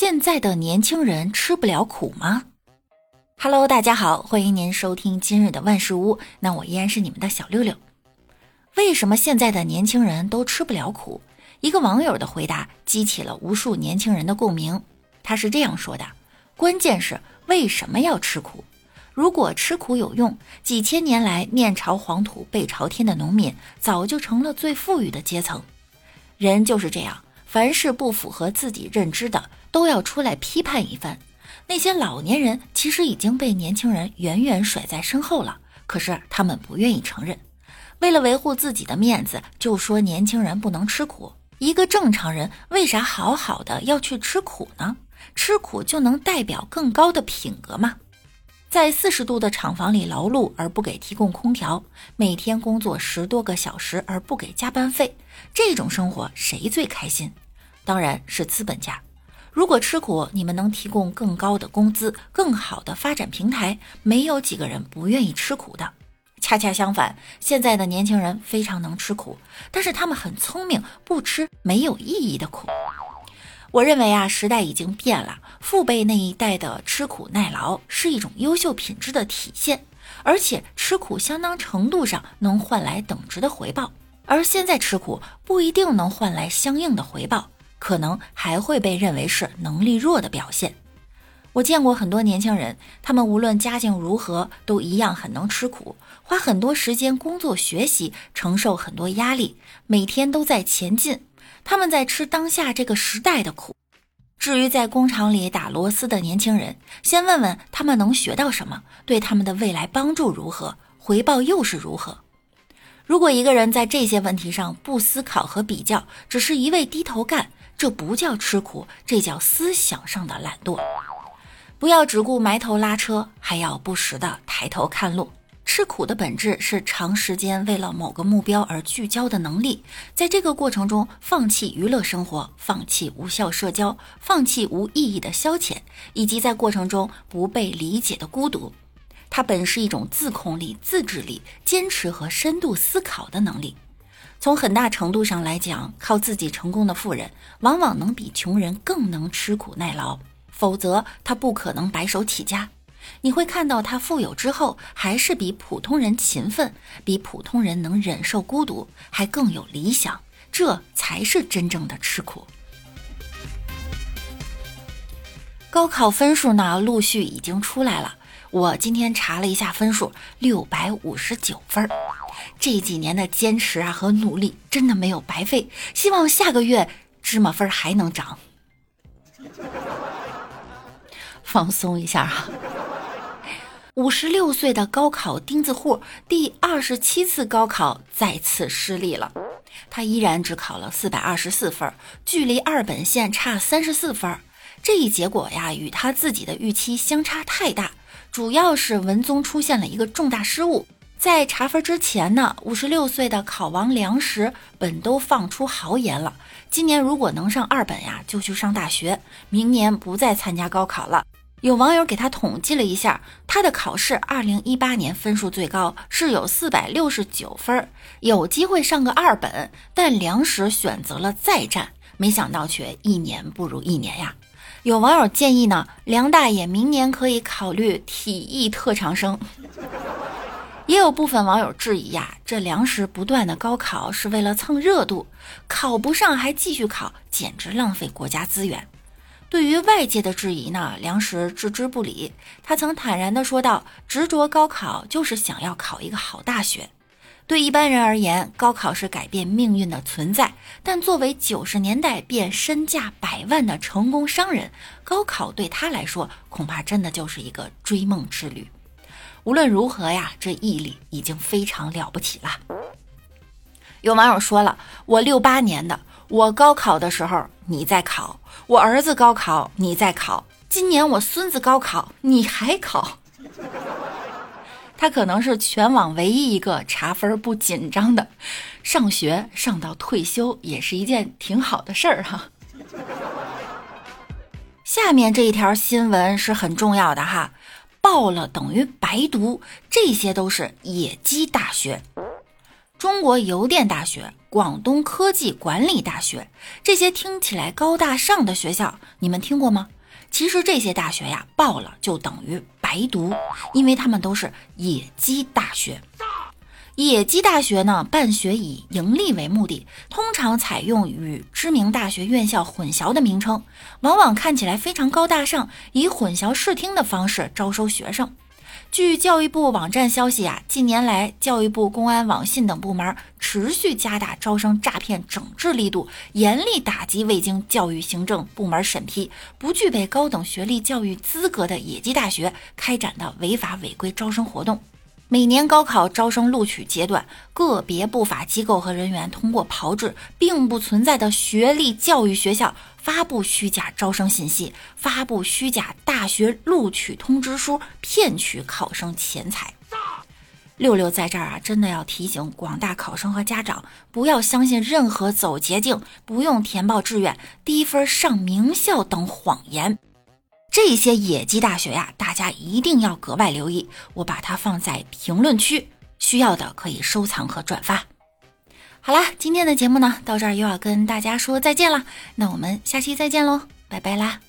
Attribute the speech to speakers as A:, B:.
A: 现在的年轻人吃不了苦吗？Hello，大家好，欢迎您收听今日的万事屋。那我依然是你们的小六六。为什么现在的年轻人都吃不了苦？一个网友的回答激起了无数年轻人的共鸣。他是这样说的：关键是为什么要吃苦？如果吃苦有用，几千年来面朝黄土背朝天的农民早就成了最富裕的阶层。人就是这样。凡是不符合自己认知的，都要出来批判一番。那些老年人其实已经被年轻人远远甩在身后了，可是他们不愿意承认。为了维护自己的面子，就说年轻人不能吃苦。一个正常人为啥好好的要去吃苦呢？吃苦就能代表更高的品格吗？在四十度的厂房里劳碌而不给提供空调，每天工作十多个小时而不给加班费，这种生活谁最开心？当然是资本家。如果吃苦，你们能提供更高的工资、更好的发展平台，没有几个人不愿意吃苦的。恰恰相反，现在的年轻人非常能吃苦，但是他们很聪明，不吃没有意义的苦。我认为啊，时代已经变了。父辈那一代的吃苦耐劳是一种优秀品质的体现，而且吃苦相当程度上能换来等值的回报。而现在吃苦不一定能换来相应的回报，可能还会被认为是能力弱的表现。我见过很多年轻人，他们无论家境如何，都一样很能吃苦，花很多时间工作学习，承受很多压力，每天都在前进。他们在吃当下这个时代的苦。至于在工厂里打螺丝的年轻人，先问问他们能学到什么，对他们的未来帮助如何，回报又是如何？如果一个人在这些问题上不思考和比较，只是一味低头干，这不叫吃苦，这叫思想上的懒惰。不要只顾埋头拉车，还要不时的抬头看路。吃苦的本质是长时间为了某个目标而聚焦的能力，在这个过程中放弃娱乐生活，放弃无效社交，放弃无意义的消遣，以及在过程中不被理解的孤独。它本是一种自控力、自制力、坚持和深度思考的能力。从很大程度上来讲，靠自己成功的富人，往往能比穷人更能吃苦耐劳，否则他不可能白手起家。你会看到他富有之后，还是比普通人勤奋，比普通人能忍受孤独，还更有理想，这才是真正的吃苦。高考分数呢，陆续已经出来了。我今天查了一下分数，六百五十九分。这几年的坚持啊和努力，真的没有白费。希望下个月芝麻分还能涨。放松一下啊。五十六岁的高考钉子户，第二十七次高考再次失利了。他依然只考了四百二十四分，距离二本线差三十四分。这一结果呀，与他自己的预期相差太大。主要是文综出现了一个重大失误。在查分之前呢，五十六岁的考王梁实本都放出豪言了：今年如果能上二本呀，就去上大学；明年不再参加高考了。有网友给他统计了一下，他的考试二零一八年分数最高是有四百六十九分，有机会上个二本，但梁实选择了再战，没想到却一年不如一年呀。有网友建议呢，梁大爷明年可以考虑体艺特长生。也有部分网友质疑呀，这梁实不断的高考是为了蹭热度，考不上还继续考，简直浪费国家资源。对于外界的质疑呢，梁实置之不理。他曾坦然地说道：“执着高考就是想要考一个好大学。对一般人而言，高考是改变命运的存在；但作为九十年代便身价百万的成功商人，高考对他来说恐怕真的就是一个追梦之旅。无论如何呀，这毅力已经非常了不起了。”有网友说了：“我六八年的。”我高考的时候你在考，我儿子高考你在考，今年我孙子高考你还考。他可能是全网唯一一个查分不紧张的，上学上到退休也是一件挺好的事儿哈。下面这一条新闻是很重要的哈，报了等于白读，这些都是野鸡大学。中国邮电大学、广东科技管理大学这些听起来高大上的学校，你们听过吗？其实这些大学呀，报了就等于白读，因为他们都是野鸡大学。野鸡大学呢，办学以盈利为目的，通常采用与知名大学院校混淆的名称，往往看起来非常高大上，以混淆视听的方式招收学生。据教育部网站消息啊，近年来教育部、公安、网信等部门持续加大招生诈骗整治力度，严厉打击未经教育行政部门审批、不具备高等学历教育资格的野鸡大学开展的违法违规招生活动。每年高考招生录取阶段，个别不法机构和人员通过炮制并不存在的学历教育学校，发布虚假招生信息，发布虚假大学录取通知书，骗取考生钱财。六六在这儿啊，真的要提醒广大考生和家长，不要相信任何走捷径、不用填报志愿、低分上名校等谎言。这些野鸡大学呀，大家一定要格外留意。我把它放在评论区，需要的可以收藏和转发。好啦，今天的节目呢，到这儿又要跟大家说再见了。那我们下期再见喽，拜拜啦。